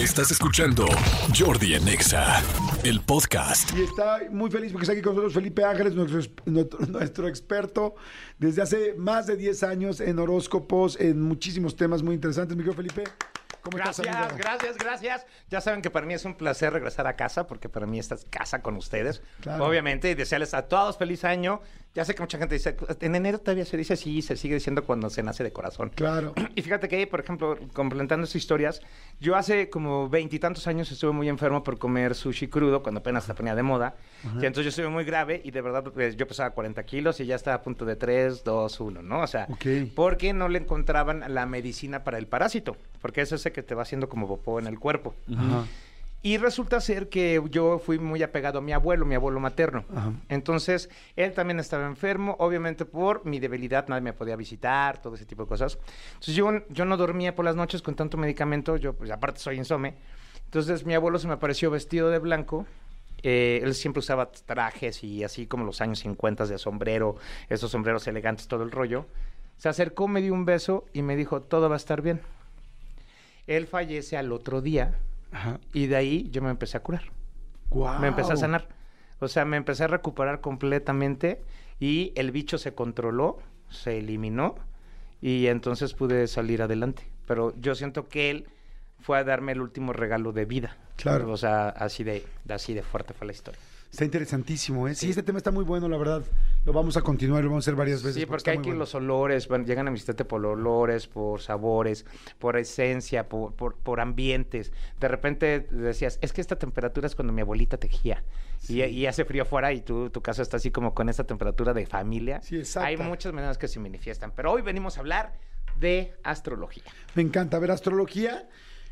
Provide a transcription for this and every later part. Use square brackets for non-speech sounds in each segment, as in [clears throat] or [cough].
Estás escuchando Jordi en Exa, el podcast. Y está muy feliz porque está aquí con nosotros Felipe Ángeles, nuestro, nuestro- [laughs] nuestro experto desde hace más de 10 años en horóscopos, en muchísimos temas muy interesantes. Mi querido Felipe, ¿cómo estás, Gracias, gracias, gracias. Ya saben que para mí es un placer regresar a casa, porque para mí esta es casa con ustedes. Claro. Obviamente, y desearles a todos feliz año. Ya sé que mucha gente dice, en enero todavía se dice así, se sigue diciendo cuando se nace de corazón. Claro. [clears throat] Y fíjate que, por ejemplo, complementando estas historias, yo hace como veintitantos años estuve muy enfermo por comer sushi crudo cuando apenas se ponía de moda. Y entonces yo estuve muy grave y de verdad pues, yo pesaba 40 kilos y ya estaba a punto de 3, 2, 1, ¿no? O sea, Ok. porque no le encontraban la medicina para el parásito, porque es ese que te va haciendo como popó en el cuerpo. Ajá. Y resulta ser que yo fui muy apegado a mi abuelo, mi abuelo materno. Ajá. Entonces, él también estaba enfermo, obviamente por mi debilidad, nadie me podía visitar, todo ese tipo de cosas. Entonces, yo, yo no dormía por las noches con tanto medicamento, yo, pues, aparte soy insome. Entonces, mi abuelo se me apareció vestido de blanco. eh, él siempre usaba trajes y así como los años 50 de sombrero, esos sombreros elegantes, todo el rollo. Se acercó, me dio un beso y me dijo, todo va a estar bien. Él fallece al otro día Ajá. y de ahí yo me empecé a curar. Me empecé a sanar. O sea, me empecé a recuperar completamente y el bicho se controló, se eliminó y entonces pude salir adelante. Pero yo siento que él fue a darme el último regalo de vida. Claro. O sea, así de, así de fuerte fue la historia. Está interesantísimo, ¿eh? Sí, Sí. este tema está muy bueno, la verdad. Lo vamos a continuar, lo vamos a hacer varias veces. Sí, porque está hay que bueno. los olores, bueno, llegan a visitarte por olores, por sabores, por esencia, por, por, por ambientes. De repente decías, es que esta temperatura es cuando mi abuelita tejía. Y, y hace frío afuera y tú, tu casa está así como con esta temperatura de familia. Sí, exacto. Hay muchas maneras que se manifiestan. Pero hoy venimos a hablar de astrología. Me encanta. Ver, astrología.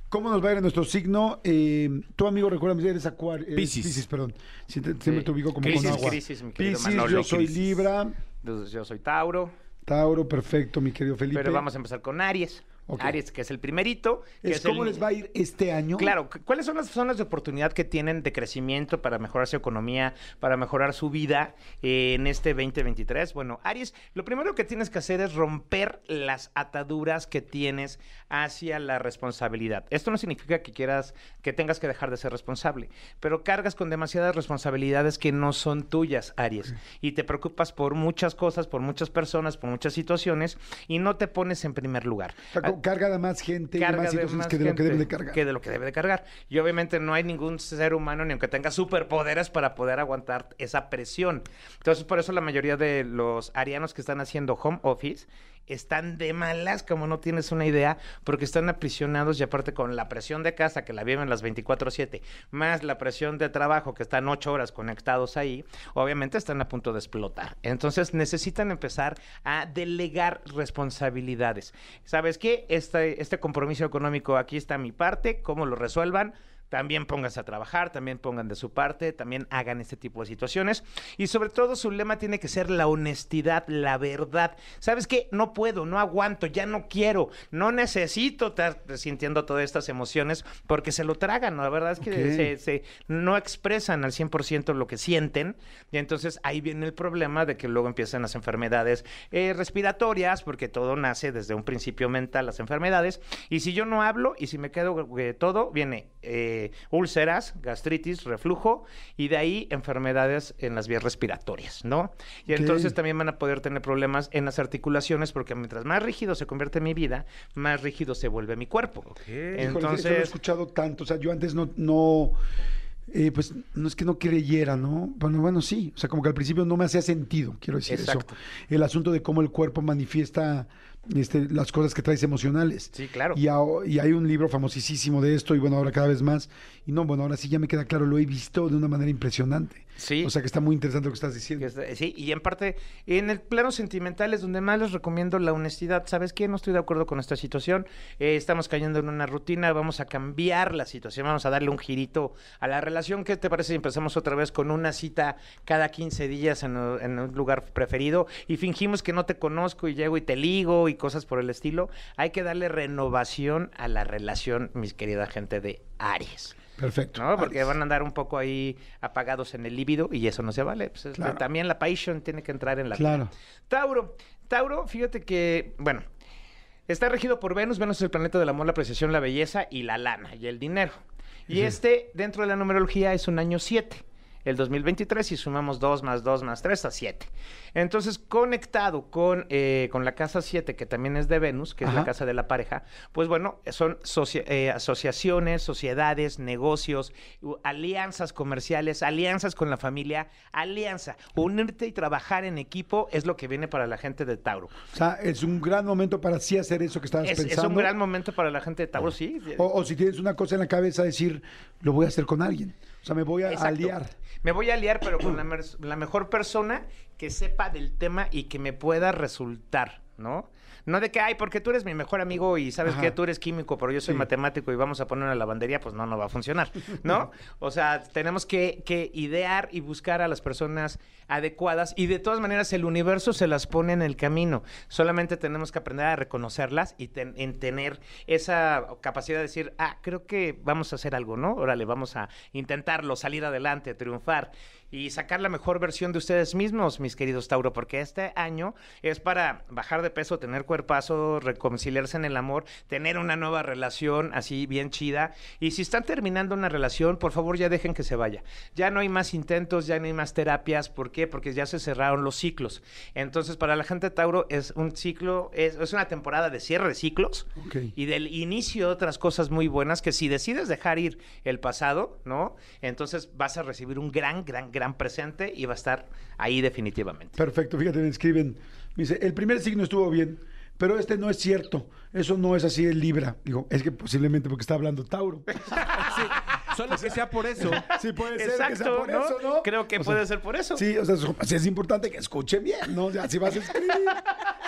¿Cómo nos va a ir en nuestro signo? Eh, tu amigo, recuerda, eres Acuario. eres Piscis. Piscis, perdón. Te- siempre Sí. te ubico como Crisis, con agua. crisis, mi querido Piscis, Manolo. yo soy Crisis. Libra. Entonces, yo soy Tauro, Tauro, perfecto, mi querido Felipe. pero vamos a empezar con Aries. Aries, que es el primerito. Que Es, ¿Cómo el- les va a ir este año? Claro, cu- ¿cuáles son las zonas de oportunidad que tienen de crecimiento para mejorar su economía, para mejorar su vida eh, en este 2023? Bueno, Aries, lo primero que tienes que hacer es romper las ataduras que tienes hacia la responsabilidad. Esto no significa que quieras, que tengas que dejar de ser responsable, pero cargas con demasiadas responsabilidades que no son tuyas, Aries, y te preocupas por muchas cosas, por muchas personas, por muchas situaciones, y no te pones en primer lugar. O sea, co- carga de más gente y de Carga más situaciones que de lo que debe de cargar. que de lo que debe de cargar. Y obviamente no hay ningún ser humano ni aunque tenga superpoderes para poder aguantar esa presión. Entonces, por eso la mayoría de los arianos que están haciendo home office están de malas, como no tienes una idea, porque están aprisionados y aparte con la presión de casa que la viven las 24/7, más la presión de trabajo que están ocho horas conectados ahí, obviamente están a punto de explotar. Entonces necesitan empezar a delegar responsabilidades. ¿Sabes qué? Este, este compromiso económico, aquí está mi parte, cómo lo resuelvan. También pónganse a trabajar, también pongan de su parte, también hagan este tipo de situaciones. Y sobre todo su lema tiene que ser la honestidad, la verdad. ¿Sabes qué? No puedo, no aguanto, ya no quiero, no necesito estar sintiendo todas estas emociones porque se lo tragan. ¿no? La verdad es que se- no expresan al 100% lo que sienten. Y entonces ahí viene el problema de que luego empiezan las enfermedades eh, respiratorias, porque todo nace desde un principio mental, las enfermedades. Y si yo no hablo y si me quedo eh, todo, viene eh, úlceras, gastritis, reflujo y de ahí enfermedades en las vías respiratorias, ¿no? Y entonces también van a poder tener problemas en las articulaciones porque mientras más rígido se convierte mi vida, más rígido se vuelve mi cuerpo. Híjole, eso lo he Entonces, escuchado tanto. O sea, yo antes no, no eh, pues no es que no creyera, ¿no? Bueno, bueno, sí. O sea, como que al principio no me hacía sentido, quiero decir Exacto. eso. El asunto de cómo el cuerpo manifiesta este, las cosas que traes emocionales. Sí, claro. Y, y hay un libro famosísimo de esto, y bueno, ahora cada vez más. Y no, bueno, ahora sí ya me queda claro, lo he visto de una manera impresionante. Sí. O sea que está muy interesante lo que estás diciendo. Está- Sí, y en parte, en el plano sentimental es donde más les recomiendo la honestidad. ¿Sabes qué? No estoy de acuerdo con esta situación. Eh, estamos cayendo en una rutina, vamos a cambiar la situación, vamos a darle un girito a la relación. ¿Qué te parece si empezamos otra vez con una cita cada 15 días en, en un lugar preferido y fingimos que no te conozco y llego y te ligo y cosas por el estilo? Hay que darle renovación a la relación, mis querida gente de Aries. Perfecto. ¿no? Porque van a andar un poco ahí apagados en el líbido y eso no se vale. Pues, este. También la passion tiene que entrar en la Claro. vida. Tauro, Tauro, fíjate que, bueno, Está regido por Venus. Venus es el planeta del amor, la apreciación, la belleza y la lana y el dinero. Y este, dentro de la numerología, es un año 7 el 2023 y sumamos 2 más 2 más 3 a 7. Entonces, conectado con, eh, con la casa 7, que también es de Venus, que es la casa de la pareja, pues bueno, son socia- eh, asociaciones, sociedades, negocios, alianzas comerciales, alianzas con la familia, alianza. Unirte y trabajar en equipo es lo que viene para la gente de Tauro. O sea, es un gran momento para sí hacer eso que estabas Es, es pensando. un gran momento para la gente de Tauro, sí. o, o si tienes una cosa en la cabeza, decir, lo voy a hacer con alguien. O sea, me voy a Exacto. aliar. Me voy a aliar, pero con la mejor persona que sepa del tema y que me pueda resultar, ¿no? No de que, ay, porque tú eres mi mejor amigo y sabes que tú eres químico, pero yo soy Sí. matemático y vamos a poner una lavandería, pues no, no va a funcionar, ¿no? [laughs] O sea, tenemos que, que idear y buscar a las personas adecuadas y de todas maneras el universo se las pone en el camino. Solamente tenemos que aprender a reconocerlas y ten- en tener esa capacidad de decir, ah, creo que vamos a hacer algo, ¿no? Órale, vamos a intentarlo, salir adelante, triunfar y sacar la mejor versión de ustedes mismos, mis queridos Tauro, porque este año es para bajar de peso, tener cuerpazo, reconciliarse en el amor, tener una nueva relación así bien chida. Y si están terminando una relación, por favor ya dejen que se vaya. Ya no hay más intentos, ya no hay más terapias. ¿Por qué? Porque ya se cerraron los ciclos. Entonces, para la gente Tauro es un ciclo, es, es una temporada de cierre de ciclos y del inicio de otras cosas muy buenas que si decides dejar ir el pasado, ¿no? Entonces vas a recibir un gran, gran, gran presente y va a estar ahí definitivamente. Perfecto, fíjate, me escriben. Me dice, el primer signo estuvo bien, pero este no es cierto. Eso no es así el Libra. Digo, es que posiblemente porque está hablando Tauro. [laughs] Sí, solo que sea por eso. [laughs] Sí, puede ser que sea Exacto, por ¿no? eso, ¿no? Creo que O sea, puede ser por eso. Sí, o sea, es importante que escuchen bien, ¿no? O sea, si vas a escribir,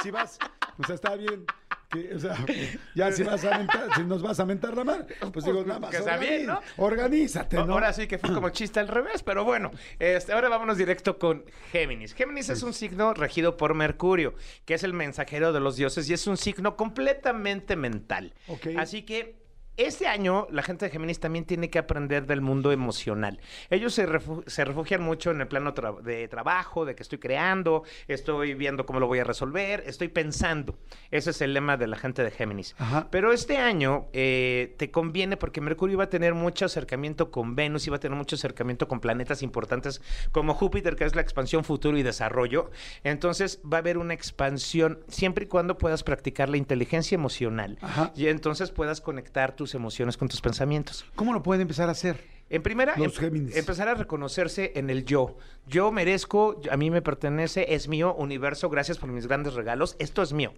si vas, o sea, está bien. Que, o sea, [laughs] ya si vas a mentar, si nos vas a mentar la madre, pues digo, nada más. Que sea bien, ¿no? Organízate, ¿no? Ahora sí que fue como chiste al revés, pero bueno, este, ahora vámonos directo con Géminis. Géminis es un signo regido por Mercurio, que es el mensajero de los dioses y es un signo completamente mental. Así que este año la gente de Géminis también tiene que aprender del mundo emocional. Ellos se, refu- se refugian mucho en el plano tra- de trabajo, de que estoy creando, estoy viendo cómo lo voy a resolver, estoy pensando. Ese es el lema de la gente de Géminis. Ajá. Pero este año eh, te conviene porque Mercurio iba a tener mucho acercamiento con Venus, iba a tener mucho acercamiento con planetas importantes como Júpiter, que es la expansión, futuro y desarrollo. Entonces va a haber una expansión siempre y cuando puedas practicar la inteligencia emocional Ajá. y entonces puedas conectar tus emociones con tus pensamientos. ¿Cómo lo pueden empezar a hacer? En primera, em- empezar a reconocerse en el yo. Yo merezco, a mí me pertenece, es mío, universo, gracias por mis grandes regalos, esto es mío.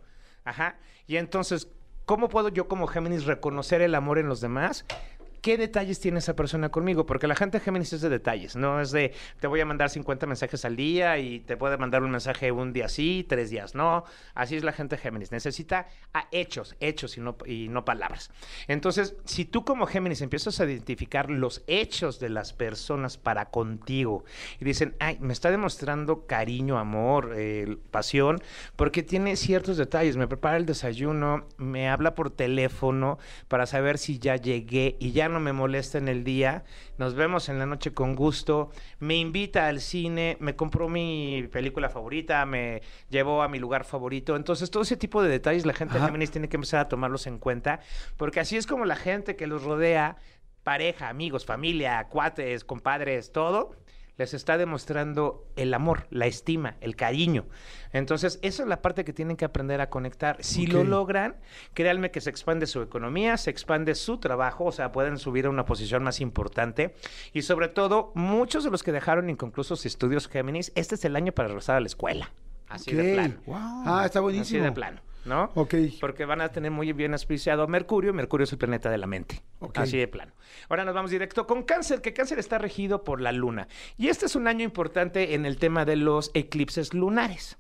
Ajá. Y entonces, ¿cómo puedo yo como Géminis reconocer el amor en los demás? ¿Qué detalles tiene esa persona conmigo? Porque la gente Géminis es de detalles, no es de te voy a mandar 50 mensajes al día y te puede mandar un mensaje un día sí, tres días no. Así es la gente Géminis. Necesita hechos, hechos y no, y no palabras. Entonces, si tú como Géminis empiezas a identificar los hechos de las personas para contigo y dicen, ay, me está demostrando cariño, amor, eh, pasión, porque tiene ciertos detalles, me prepara el desayuno, me habla por teléfono para saber si ya llegué y ya no me molesta en el día, nos vemos en la noche con gusto, me invita al cine, me compró mi película favorita, me llevó a mi lugar favorito, entonces todo ese tipo de detalles la gente Ajá. Géminis tiene que empezar a tomarlos en cuenta, porque así es como la gente que los rodea, pareja, amigos, familia, cuates, compadres, todo, les está demostrando el amor, la estima, el cariño. Entonces, esa es la parte que tienen que aprender a conectar. Si lo logran, créanme que se expande su economía, se expande su trabajo, o sea, pueden subir a una posición más importante. Y sobre todo, muchos de los que dejaron inconclusos estudios Géminis, este es el año para regresar a la escuela. Así de plano. Ah, está Así buenísimo. de plano, ¿no? Ok. Porque van a tener muy bien auspiciado a Mercurio. Mercurio es el planeta de la mente. Así de plano. Ahora nos vamos directo con Cáncer, que Cáncer está regido por la Luna. Y este es un año importante en el tema de los eclipses lunares.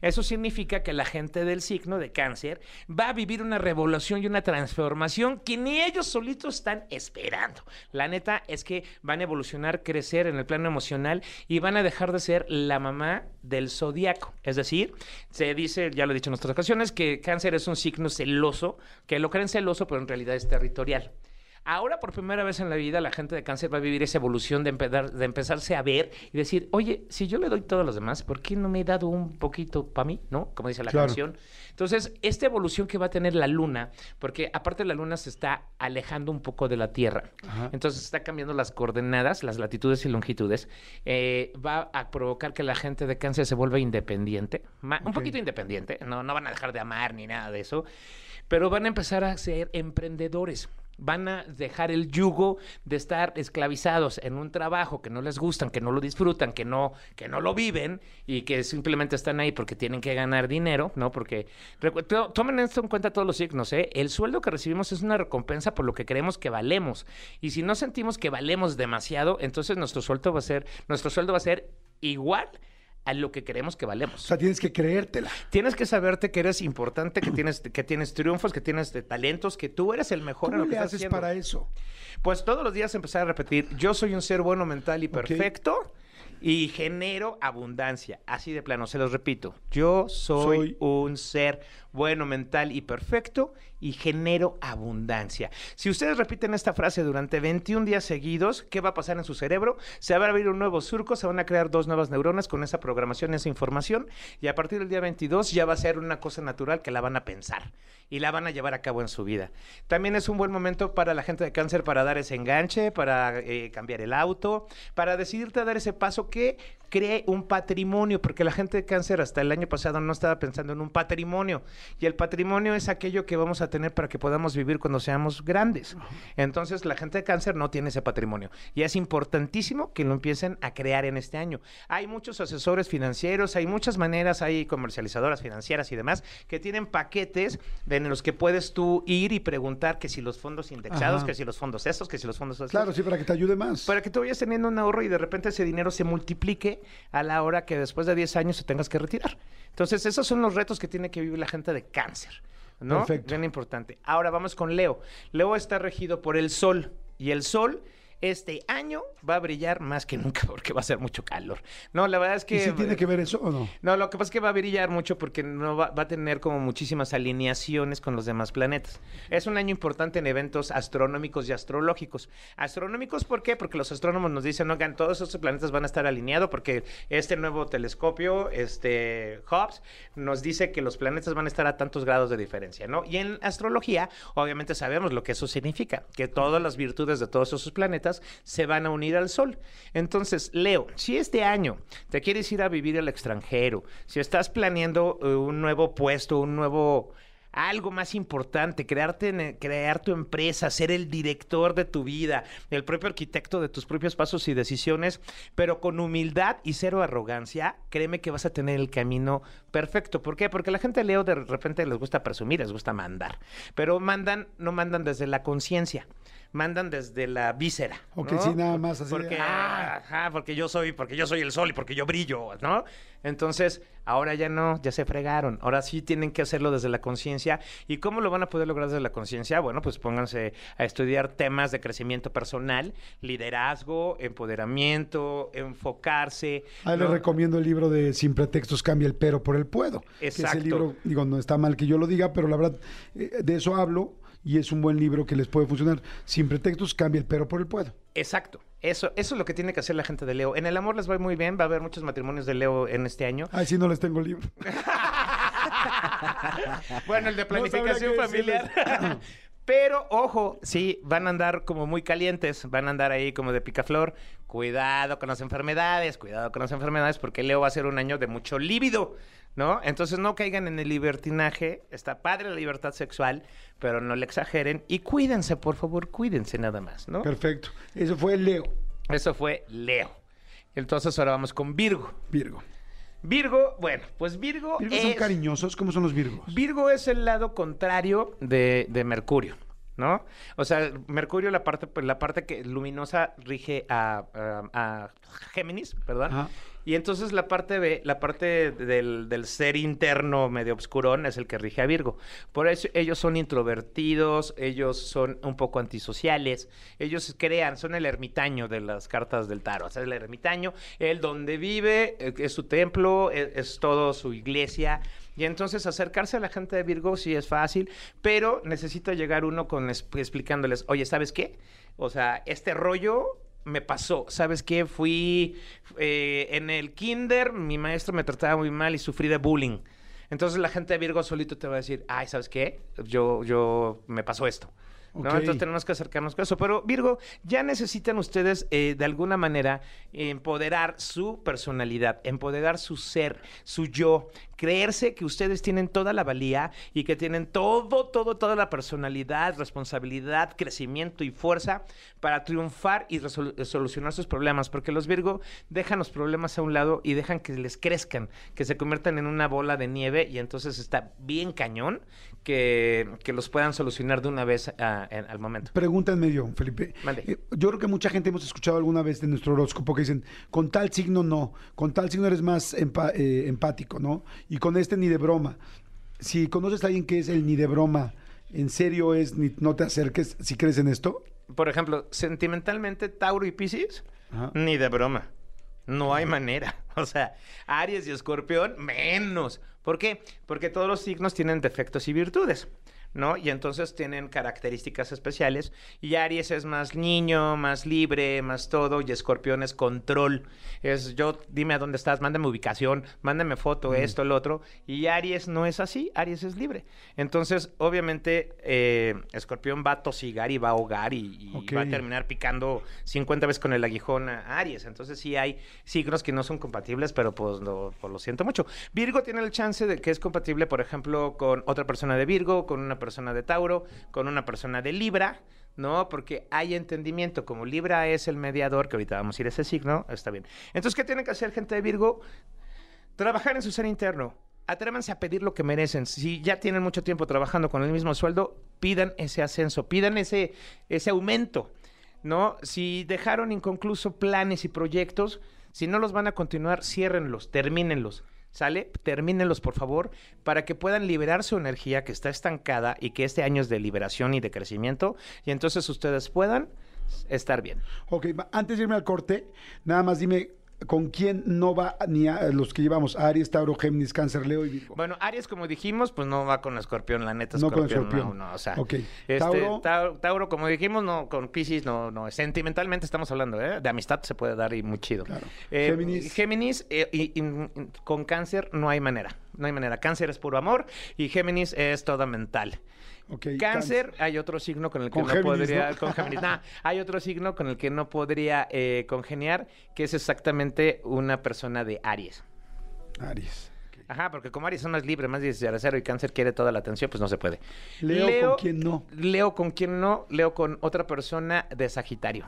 Eso significa que la gente del signo de Cáncer va a vivir una revolución y una transformación que ni ellos solitos están esperando. La neta es que van a evolucionar, crecer en el plano emocional y van a dejar de ser la mamá del zodiaco. Es decir, se dice, ya lo he dicho en otras ocasiones, que Cáncer es un signo celoso, que lo creen celoso, pero en realidad es territorial. Ahora, por primera vez en la vida, la gente de cáncer va a vivir esa evolución de, empezar- de empezarse a ver y decir, oye, si yo le doy todo a los demás, ¿por qué no me he dado un poquito para mí? ¿No? Como dice la Claro. canción. Entonces, esta evolución que va a tener la luna, porque aparte la luna se está alejando un poco de la Tierra, Ajá. entonces está cambiando las coordenadas, las latitudes y longitudes, eh, va a provocar que la gente de cáncer se vuelva independiente, un poquito independiente, no, no van a dejar de amar ni nada de eso, pero van a empezar a ser emprendedores. Van a dejar el yugo de estar esclavizados en un trabajo que no les gustan, que no lo disfrutan, que no, que no lo viven y que simplemente están ahí porque tienen que ganar dinero, ¿no? Porque tomen esto en cuenta todos los signos, ¿eh? El sueldo que recibimos es una recompensa por lo que creemos que valemos. Y si no sentimos que valemos demasiado, entonces nuestro sueldo va a ser, nuestro sueldo va a ser igual a lo que creemos que valemos. O sea, tienes que creértela. Tienes que saberte que eres importante, que [clears throat] tienes, que tienes triunfos, que tienes talentos, que tú eres el mejor en ¿Cómo lo que estás haces haciendo. para eso? Pues todos los días empezar a repetir, yo soy un ser bueno, mental y perfecto y genero abundancia. Así de plano, se los repito. Yo soy, Soy- un ser bueno, mental y perfecto y genero abundancia. Si ustedes repiten esta frase durante 21 días seguidos, ¿qué va a pasar en su cerebro? Se va a abrir un nuevo surco, se van a crear dos nuevas neuronas con esa programación, esa información y a partir del día 22 ya va a ser una cosa natural que la van a pensar y la van a llevar a cabo en su vida. También es un buen momento para la gente de cáncer para dar ese enganche, para eh, cambiar el auto, para decidirte a dar ese paso que cree un patrimonio, porque la gente de cáncer hasta el año pasado no estaba pensando en un patrimonio. Y el patrimonio es aquello que vamos a tener para que podamos vivir cuando seamos grandes. Entonces la gente de cáncer no tiene ese patrimonio. Y es importantísimo que lo empiecen a crear en este año. Hay muchos asesores financieros, hay muchas maneras, hay comercializadoras financieras y demás que tienen paquetes en los que puedes tú ir y preguntar que si los fondos indexados, Ajá. que si los fondos estos, que si los fondos estos. Claro, sí, para que te ayude más. Para que tú vayas teniendo un ahorro y de repente ese dinero se multiplique a la hora que después de 10 años te tengas que retirar. Entonces, esos son los retos que tiene que vivir la gente de cáncer. ¿no? Perfecto. Bien importante. Ahora vamos con Leo. Leo está regido por el sol y el sol este año va a brillar más que nunca [laughs] porque va a ser mucho calor. No, la verdad es que ¿Y si tiene que ver eso o no? no, lo que pasa es que va a brillar mucho porque no va, va a tener como muchísimas alineaciones con los demás planetas. Es un año importante en eventos astronómicos y astrológicos. Astronómicos, ¿por qué? Porque los astrónomos nos dicen, oigan, todos estos planetas van a estar alineados porque este nuevo telescopio, este Hubble, nos dice que los planetas van a estar a tantos grados de diferencia, ¿no? Y en astrología, obviamente sabemos lo que eso significa, que todas las virtudes de todos esos planetas se van a unir al Sol. Entonces, Leo, si este año te quieres ir a vivir al extranjero, si estás planeando eh, un nuevo puesto, un nuevo algo más importante, crearte, en- crear tu empresa, ser el director de tu vida, el propio arquitecto de tus propios pasos y decisiones, pero con humildad y cero arrogancia, créeme que vas a tener el camino perfecto. ¿Por qué? Porque la gente Leo de repente les gusta presumir, les gusta mandar, pero mandan, no mandan desde la conciencia. Mandan desde la víscera. Ok, ¿no? sí, nada más así Porque, "Ah". ajá, porque yo soy, porque yo soy el sol y porque yo brillo, ¿no? Entonces, ahora ya no, ya se fregaron. Ahora sí tienen que hacerlo desde la conciencia. ¿Y cómo lo van a poder lograr desde la conciencia? Bueno, pues pónganse a estudiar temas de crecimiento personal, liderazgo, empoderamiento, enfocarse. Ahí les recomiendo el libro de Sin pretextos cambia el pero por el puedo. Que ese libro, digo, no está mal que yo lo diga, pero la verdad, eh, de eso hablo y es un buen libro que les puede funcionar. Sin pretextos cambia el pero por el puedo. Exacto. Eso, eso es lo que tiene que hacer la gente de Leo. En el amor les va muy bien, va a haber muchos matrimonios de Leo en este año. Ay, sí, no les tengo el libro. [laughs] Bueno, el de planificación familiar. [laughs] Pero, ojo, sí, van a andar como muy calientes, van a andar ahí como de picaflor. Cuidado con las enfermedades, cuidado con las enfermedades, porque Leo va a ser un año de mucho líbido, ¿no? Entonces no caigan en el libertinaje. Está padre la libertad sexual, pero no le exageren. Y cuídense, por favor, cuídense nada más, ¿no? Perfecto. Eso fue Leo, Eso fue Leo. Entonces ahora vamos con Virgo. Virgo. Virgo, bueno, pues Virgo, ¿Virgos son es... cariñosos? ¿Cómo son los Virgos? Virgo es el lado contrario de, de Mercurio, ¿no? O sea, Mercurio, la parte, pues, la parte que luminosa rige a, a- a Géminis. Ajá. Y entonces la parte B, la parte del, del ser interno medio obscurón es el que rige a Virgo. Por eso ellos son introvertidos, ellos son un poco antisociales, ellos crean, son el ermitaño de las cartas del tarot. O sea, el ermitaño, el donde vive, eh, es su templo, es, es todo su iglesia. Y entonces acercarse a la gente de Virgo sí es fácil, pero necesita llegar uno con es- explicándoles, oye, ¿sabes qué? O sea, este rollo me pasó. ¿Sabes qué? Fui eh, en el kinder, mi maestro me trataba muy mal y sufrí de bullying. Entonces la gente de Virgo solito te va a decir, ay, ¿sabes qué? Yo, yo, me pasó esto. ¿no? Entonces tenemos que acercarnos con eso. Pero Virgo, ya necesitan ustedes eh, de alguna manera empoderar su personalidad, empoderar su ser, su yo, creerse que ustedes tienen toda la valía y que tienen todo, todo, toda la personalidad, responsabilidad, crecimiento y fuerza para triunfar y resol- solucionar sus problemas. Porque los Virgo dejan los problemas a un lado y dejan que les crezcan, que se conviertan en una bola de nieve y entonces está bien cañón que, que los puedan solucionar de una vez ah, en- al momento. Pregunta en medio, Felipe. Eh, Yo creo que mucha gente hemos escuchado alguna vez de nuestro horóscopo que dicen, con tal signo no, con tal signo eres más empa- eh, empático, ¿no? Y con este ni de broma. Si conoces a alguien que es el ni de broma, ¿en serio es ni, no te acerques si crees en esto? Por ejemplo, sentimentalmente, Tauro y Piscis, Ajá. ni de broma. No hay manera. [laughs] O sea, Aries y Escorpión, menos. ¿Por qué? Porque todos los signos tienen defectos y virtudes. ¿No? Y entonces tienen características especiales. Y Aries es más niño, más libre, más todo. Y Escorpión es control. Es yo, dime a dónde estás, mándame ubicación, mándame foto, esto, el otro. Y Aries no es así. Aries es libre. Entonces, obviamente, eh, Escorpión va a tosigar y va a ahogar y, va a terminar picando 50 veces con el aguijón a Aries. Entonces sí hay signos que no son compatibles, pero pues lo, pues, lo siento mucho. Virgo tiene el chance de que es compatible, por ejemplo, con otra persona de Virgo, con una persona de Tauro, con una persona de Libra. ¿no? Porque hay entendimiento. Como Libra es el mediador, que ahorita vamos a ir a ese signo, está bien. Entonces, ¿qué tienen que hacer gente de Virgo? Trabajar en su ser interno. Atrévanse a pedir lo que merecen. Si ya tienen mucho tiempo trabajando con el mismo sueldo, pidan ese ascenso, pidan ese, ese aumento, ¿no? Si dejaron inconcluso planes y proyectos, si no los van a continuar, ciérrenlos, termínenlos. ¿Sale? Termínenlos, por favor, para que puedan liberar su energía que está estancada y que este año es de liberación y de crecimiento, y entonces ustedes puedan estar bien. Ok, antes de irme al corte, nada más dime con quién no va ni a los que llevamos, Aries, Tauro, Géminis, Cáncer, Leo y Virgo. Bueno, Aries, como dijimos, pues no va con Escorpión, la neta. No con Escorpión, Escorpión. No, no, o sea. Este, Tauro. Tauro. Tauro, como dijimos, no, con Pisces, no, no. Sentimentalmente estamos hablando, ¿eh? De amistad se puede dar y muy chido. Claro. Eh, Géminis. Géminis, eh, y- y- y- con Cáncer no hay manera. No hay manera. Cáncer es puro amor y Géminis es toda mental. Ok, Cáncer, hay otro signo con el que Con no Géminis, podría. ¿no? Con Géminis. Nah, hay otro signo con el que no podría eh, congeniar, que es exactamente una persona de Aries. Aries. Ajá, porque como Aries son más libre, más cero y Cáncer quiere toda la atención, pues no se puede. Leo, ¿con quién no? Leo con quién no, Leo con otra persona de Sagitario.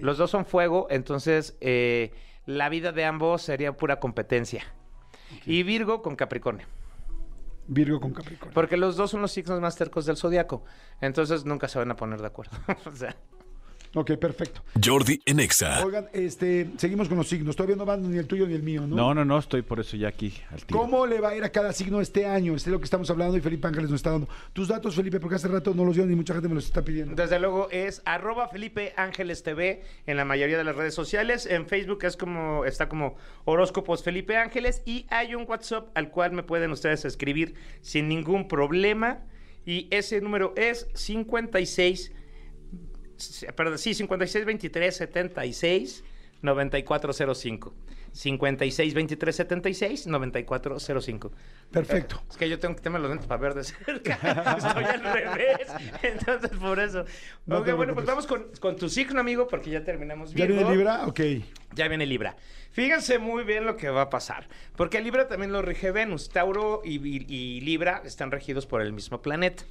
Los dos son fuego, entonces eh, la vida de ambos sería pura competencia. Y Virgo con Capricornio. Virgo con Capricornio. Porque los dos son los signos más tercos del zodiaco. Entonces nunca se van a poner de acuerdo. [laughs] o sea, Ok, perfecto. Jordi en Exa. Oigan, este, seguimos con los signos. Todavía no van ni el tuyo ni el mío, ¿no? No, no, no, estoy por eso ya aquí al tiro. ¿Cómo le va a ir a cada signo este año? Este es lo que estamos hablando y Felipe Ángeles nos está dando. Tus datos, Felipe, porque hace rato no los dio ni mucha gente me los está pidiendo. Desde luego es arroba Felipe Ángeles TV en la mayoría de las redes sociales. En Facebook es como, está como horóscopos Felipe Ángeles y hay un WhatsApp al cual me pueden ustedes escribir sin ningún problema. Y ese número es 56, perdón, sí, 56 23 76 9405. 56 23 76 9405. Perfecto. Es que yo tengo que tener los lentes para ver de cerca. [laughs] Estoy al revés. Entonces, por eso. No bueno, pues vamos con, con tu signo, amigo, porque ya terminamos ¿Ya Virgo. viene Libra? Ok. Ya viene Libra. Fíjense muy bien lo que va a pasar. Porque Libra también lo rige Venus. Tauro y, y- y Libra están regidos por el mismo planeta.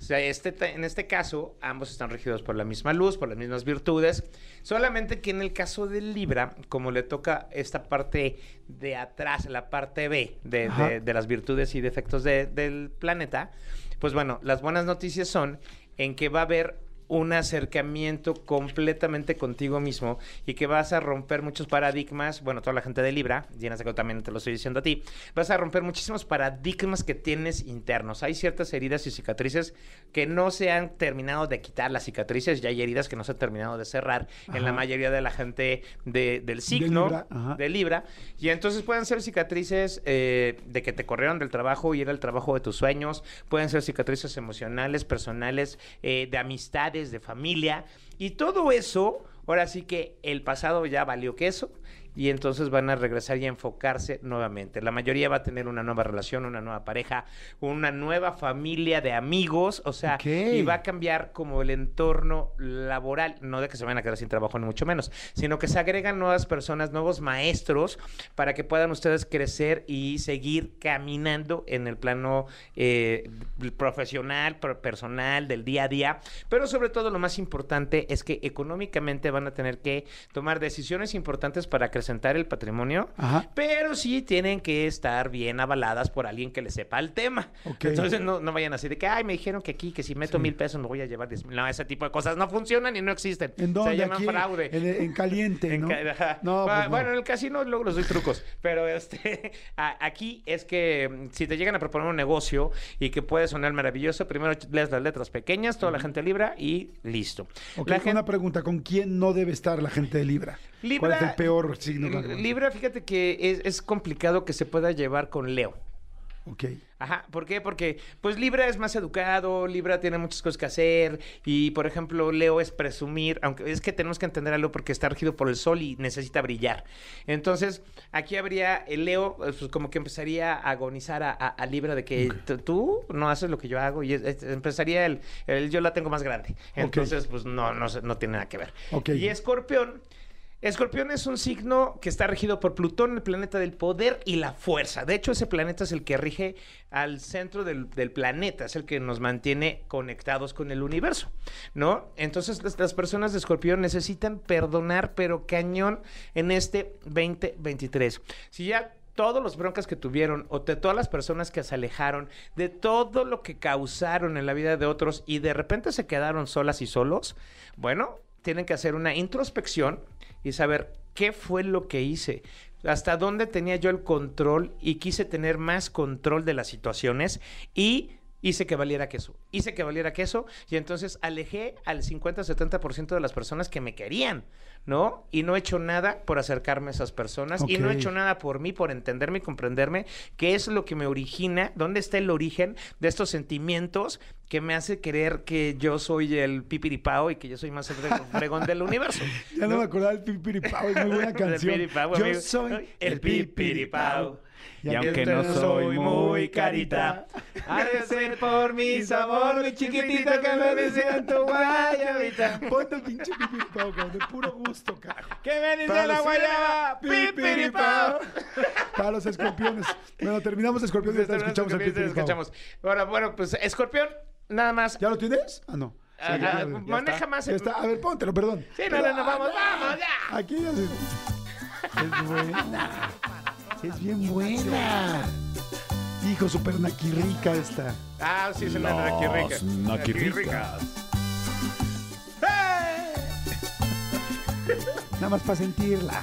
O sea, este, en este caso, ambos están regidos por la misma luz, por las mismas virtudes. Solamente que en el caso de Libra, como le toca esta parte de atrás, la parte B de, de- de las virtudes y defectos de- del planeta, pues bueno, las buenas noticias son en que va a haber un acercamiento completamente contigo mismo y que vas a romper muchos paradigmas, bueno, toda la gente de Libra, llenas de que también te lo estoy diciendo a ti, vas a romper muchísimos paradigmas que tienes internos. Hay ciertas heridas y cicatrices que no se han terminado de quitar las cicatrices, ya hay heridas que no se han terminado de cerrar en la mayoría de la gente de- del signo Libra, de Libra. Y entonces pueden ser cicatrices eh, de que te corrieron del trabajo y era el trabajo de tus sueños. Pueden ser cicatrices emocionales, personales, eh, de amistades, de familia. Y todo eso, ahora sí que el pasado ya valió queso. Y entonces van a regresar y a enfocarse nuevamente. La mayoría va a tener una nueva relación, una nueva pareja, una nueva familia de amigos. O sea, y va a cambiar como el entorno laboral. No de que se vayan a quedar sin trabajo, ni mucho menos, sino que se agregan nuevas personas, nuevos maestros, para que puedan ustedes crecer y seguir caminando en el plano eh, profesional, per- personal, del día a día. Pero sobre todo lo más importante es que económicamente van a tener que tomar decisiones importantes para acrecentar el patrimonio, Ajá. pero sí tienen que estar bien avaladas por alguien que le sepa el tema. Entonces no, no vayan así de que, ay, me dijeron que aquí, que si meto Sí. mil pesos me voy a llevar diez mil. No, ese tipo de cosas no funcionan y no existen. ¿En dónde? Se llaman Aquí, fraude. En, en caliente, [laughs] En ¿no? ca-. No, pues no. Bueno, en el casino luego los doy trucos, pero este [laughs] aquí es que mm, si te llegan a proponer un negocio y que puede sonar maravilloso, primero lees las letras pequeñas, toda la gente libra y listo. Ok, la una gente pregunta, ¿con quién no debe estar la gente de Libra? Libra, ¿Cuál es el peor signo? Libra, fíjate que es, es complicado que se pueda llevar con Leo. Ok. Ajá, ¿por qué? Porque pues Libra es más educado, Libra tiene muchas cosas que hacer y por ejemplo Leo es presumir, aunque es que tenemos que entender a Leo porque está regido por el sol y necesita brillar. Entonces aquí habría el Leo pues, como que empezaría a agonizar a, a- a Libra de que "T- tú no haces lo que yo hago y es- es- empezaría el, el yo la tengo más grande. Entonces pues no, no, no tiene nada que ver. Ok. Y Escorpión Escorpión es un signo que está regido por Plutón, el planeta del poder y la fuerza. De hecho, ese planeta es el que rige al centro del, planeta, es el que nos mantiene conectados con el universo, ¿no? Entonces, las, las personas de Escorpión necesitan perdonar, pero cañón en este 2023. Si ya todos los broncas que tuvieron o de todas las personas que se alejaron, de todo lo que causaron en la vida de otros y de repente se quedaron solas y solos, bueno, tienen que hacer una introspección y saber qué fue lo que hice, hasta dónde tenía yo el control y quise tener más control de las situaciones y hice que valiera queso, hice que valiera queso y entonces alejé al 50-70% de las personas que me querían, ¿no? Y no he hecho nada por acercarme a esas personas y no he hecho nada por mí, por entenderme y comprenderme qué es lo que me origina, dónde está el origen de estos sentimientos que me hace creer que yo soy el pipiripao y que yo soy más el fre- [laughs] fregón del universo. Ya no, me acordaba del Pipiripao, es muy buena [laughs] canción. Yo soy el pipiripao. Y aunque no soy muy carita, ha de ser por mi sabor, mi chiquitita que me dice en tu guayabita. Ponte el pinche Pipiripao, cabrón, de puro gusto, carajo. ¿Qué me dice Para la guayaba? Pipiripao. Para los escorpiones. Bueno, terminamos escorpiones y escuchamos el Pipiripao. escuchamos. Ahora, bueno, pues escorpión, nada más. ¿Ya lo tienes? Ah, no. Ah, Sí, ya- ah, ya- ya maneja está. más el- está. A ver, póntelo, perdón. Sí, no, no, no, vamos, vamos, ya. Aquí ya se... [laughs] Es buena. Es bien buena. Hijo, súper naquirrica esta. Ah, sí, es una naquirrica. Naquirricas. Nada más para sentirla.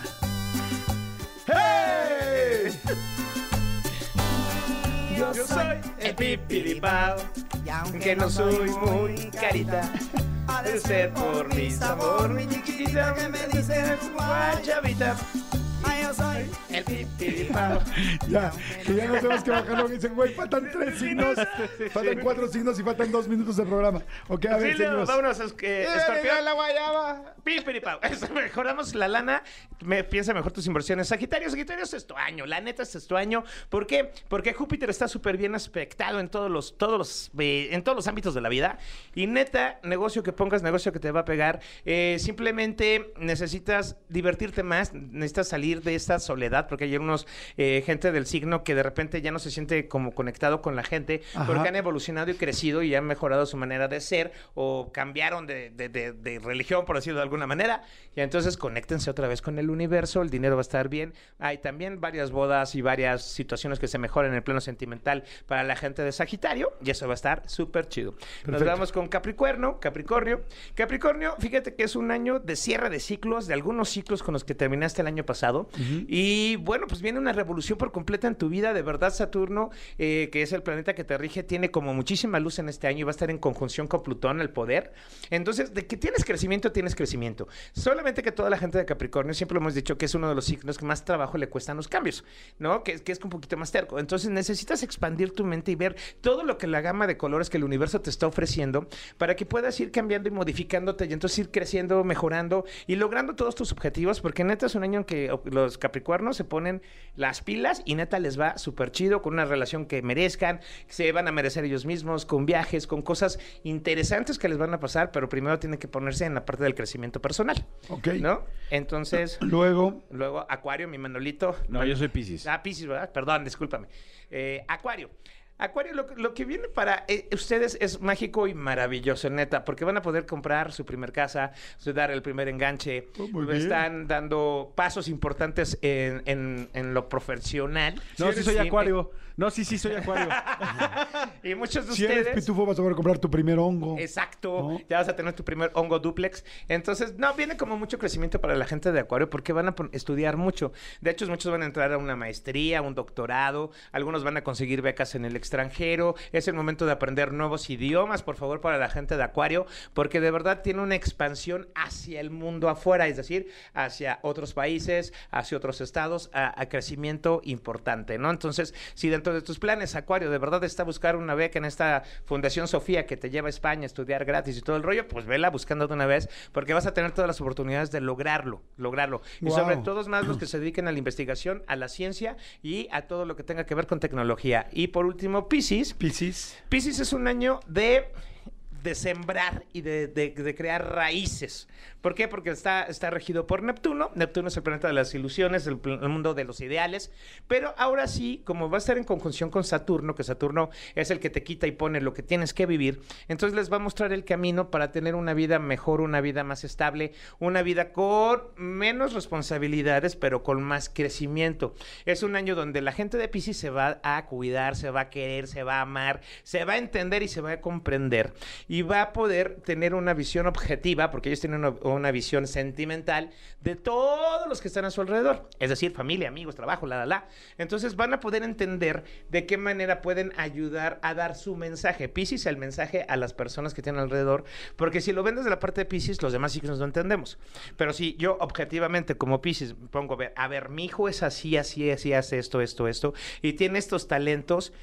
¡Hey! Yo soy el pipiripao, aunque no soy muy carita. [laughs] Ha de ser por mi sabor, mi chiquitita que me dice. Yo soy el pipiripao. [laughs] Ya, que ya no tenemos que bajarlo. Dicen, güey, faltan tres signos, faltan cuatro signos y faltan dos minutos de programa. Ok, a ver, Sí, seguimos. vámonos, es que escorpión. la guayaba. Pipiripao. [laughs] Eso, Mejoramos la lana. Me, piensa mejor tus inversiones. Sagitario, Sagitario es tu año. La neta es tu año. ¿Por qué? Porque Júpiter está súper bien aspectado en todos los, todos los, eh, en todos los ámbitos de la vida. Y neta, negocio que pongas, negocio que te va a pegar. Eh, simplemente necesitas divertirte más. Necesitas salir de esta soledad. Porque hay unos eh, gente del signo que de repente ya no se siente como conectado con la gente. Ajá. Porque han evolucionado y crecido y han mejorado su manera de ser o cambiaron de, de- de- de religión, por decirlo de alguna manera. Y entonces conéctense otra vez con el universo, el dinero va a estar bien. Hay también varias bodas y varias situaciones que se mejoran en el plano sentimental para la gente de Sagitario y eso va a estar súper chido. Nos vamos con Capricornio, Capricornio. Capricornio, fíjate que es un año de cierre de ciclos, de algunos ciclos con los que terminaste el año pasado. Y bueno, pues viene una revolución por completa en tu vida. De verdad, Saturno, eh, que es el planeta que te rige, tiene como muchísima luz en este año y va a estar en conjunción con Plutón, el poder. Entonces, de que tienes crecimiento, tienes crecimiento. Solamente que toda la gente de Capricornio, siempre lo hemos dicho que es uno de los signos que más trabajo le cuestan los cambios, ¿no? Que, que es un poquito más terco. Entonces, necesitas expandir tu mente y ver todo lo que la gama de colores que el universo te está ofreciendo para que puedas ir cambiando y modificándote y entonces ir creciendo, mejorando y logrando todos tus objetivos, porque neta es un año en que o- los capricornos se ponen las pilas y neta les va súper chido con una relación que merezcan, que se van a merecer ellos mismos, con viajes, con cosas interesantes que les van a pasar, pero primero tienen que ponerse en la parte del crecimiento personal, Ok. ¿no? Entonces, Luego, luego Acuario, mi Manolito. No, yo soy Piscis. Ah, Piscis, ¿verdad? Perdón, discúlpame. Eh, Acuario. Acuario, lo, lo que viene para eh, ustedes es mágico y maravilloso, neta, porque van a poder comprar su primer casa, su- dar el primer enganche. Oh. Están dando pasos importantes en, en- en lo profesional. No, sí soy acuario. No, sí, sí soy acuario. [laughs] Y muchos de si eres ustedes... pitufo, vas a poder comprar tu primer hongo. Exacto, ¿no? ya vas a tener tu primer hongo duplex. Entonces, no, viene como mucho crecimiento para la gente de Acuario porque van a estudiar mucho. De hecho, muchos van a entrar a una maestría, un doctorado, algunos van a conseguir becas en el extranjero. Es el momento de aprender nuevos idiomas, por favor, para la gente de Acuario, porque de verdad tiene una expansión hacia el mundo afuera, es decir, hacia otros países, hacia otros estados, a, a crecimiento importante, ¿no? Entonces, si dentro de tus planes, Acuario, de verdad está buscar una beca en esta Fundación Sofía que te lleva a España a estudiar gratis y todo el rollo, pues vela buscando de una vez, porque vas a tener todas las oportunidades de lograrlo, lograrlo. Y sobre todo más los que se dediquen a la investigación, a la ciencia y a todo lo que tenga que ver con tecnología. Y por último, Piscis. Piscis. Piscis es un año de de sembrar y de, de- crear raíces. ¿Por qué? Porque está, está regido por Neptuno. Neptuno es el planeta de las ilusiones, el, el mundo de los ideales. Pero ahora sí, como va a estar en conjunción con Saturno, que Saturno es el que te quita y pone lo que tienes que vivir, entonces les va a mostrar el camino para tener una vida mejor, una vida más estable, una vida con menos responsabilidades, pero con más crecimiento. Es un año donde la gente de Pisces se va a cuidar, se va a querer, se va a amar, se va a entender y se va a comprender. Y va a poder tener una visión objetiva, porque ellos tienen una, visión sentimental de todos los que están a su alrededor. Es decir, familia, amigos, trabajo, la, la, la. Entonces van a poder entender de qué manera pueden ayudar a dar su mensaje. Pisces, el mensaje a las personas que tienen alrededor, porque si lo ven desde la parte de Pisces, los demás signos no entendemos. Pero si yo objetivamente como Pisces pongo, a ver, a ver, mi hijo es así, así, así, hace esto, esto, esto, y tiene estos talentos,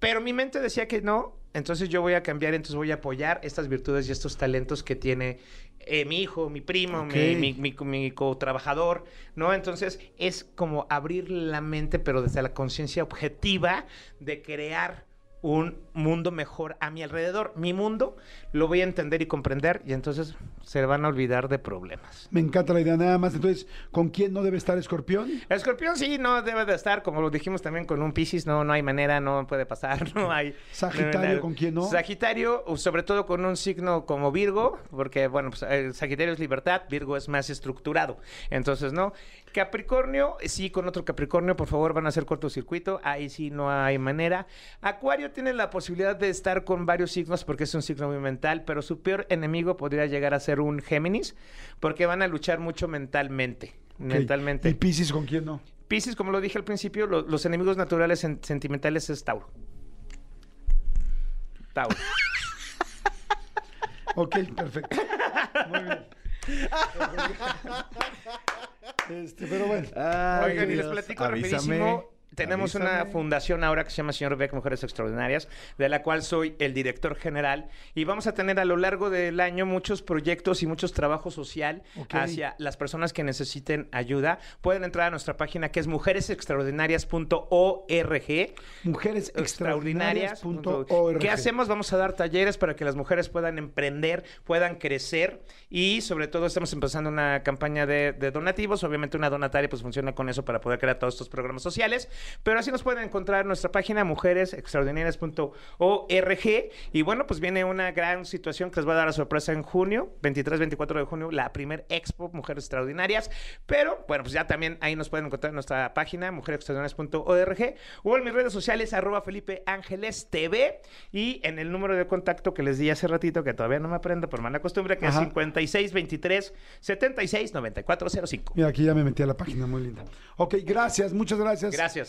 pero mi mente decía que no, entonces yo voy a cambiar, entonces voy a apoyar estas virtudes y estos talentos que tiene eh, mi hijo, mi primo, mi, mi, mi co-trabajador, ¿no? Entonces es como abrir la mente, pero desde la conciencia objetiva de crear un mundo mejor a mi alrededor. Mi mundo lo voy a entender y comprender y entonces se van a olvidar de problemas. Me encanta la idea nada más. Entonces, ¿con quién no debe estar Escorpión? Escorpión sí, no debe de estar, como lo dijimos también con un Piscis, no, no hay manera, no puede pasar, [laughs] no hay... Sagitario, no, ¿con quién no? Sagitario, sobre todo con un signo como Virgo, porque bueno, pues el Sagitario es libertad, Virgo es más estructurado, entonces no. Capricornio, sí, con otro Capricornio, por favor, van a hacer cortocircuito, ahí sí no hay manera. Acuario tiene la posibilidad de estar con varios signos porque es un signo muy mental, pero su peor enemigo podría llegar a ser un Géminis, porque van a luchar mucho mentalmente, mentalmente. ¿Y Piscis con quién no? Piscis, como lo dije al principio, lo- los enemigos naturales sen- sentimentales es Tauro. Tauro. [laughs] Ok, perfecto. Muy bien. [laughs] Este, pero bueno. Ay, Oigan, y les platico avísame, rapidísimo. Tenemos una fundación ahora que se llama Señor Beck Mujeres Extraordinarias, de la cual soy el director general. Y vamos a tener a lo largo del año muchos proyectos y muchos trabajo social hacia las personas que necesiten ayuda. Pueden entrar a nuestra página que es mujeresextraordinarias.org. Mujeresextraordinarias.org. ¿Qué hacemos? Vamos a dar talleres para que las mujeres puedan emprender, puedan crecer y sobre todo estamos empezando una campaña de, de donativos. Obviamente una donataria pues funciona con eso para poder crear todos estos programas sociales. Pero así nos pueden encontrar en nuestra página mujeresextraordinarias.org. Y bueno, pues viene una gran situación que les va a dar la sorpresa en junio, 23-24 de junio, la primer Expo Mujeres Extraordinarias. Pero bueno, pues ya también ahí nos pueden encontrar en nuestra página mujeresextraordinarias.org o en mis redes sociales arroba Felipe Ángeles TV y en el número de contacto que les di hace ratito, que todavía no me aprendo por mala costumbre, que Ajá. es 56 23 76 94 05. Mira, aquí ya me metí a la página, muy linda. Ok, gracias, muchas gracias. Gracias.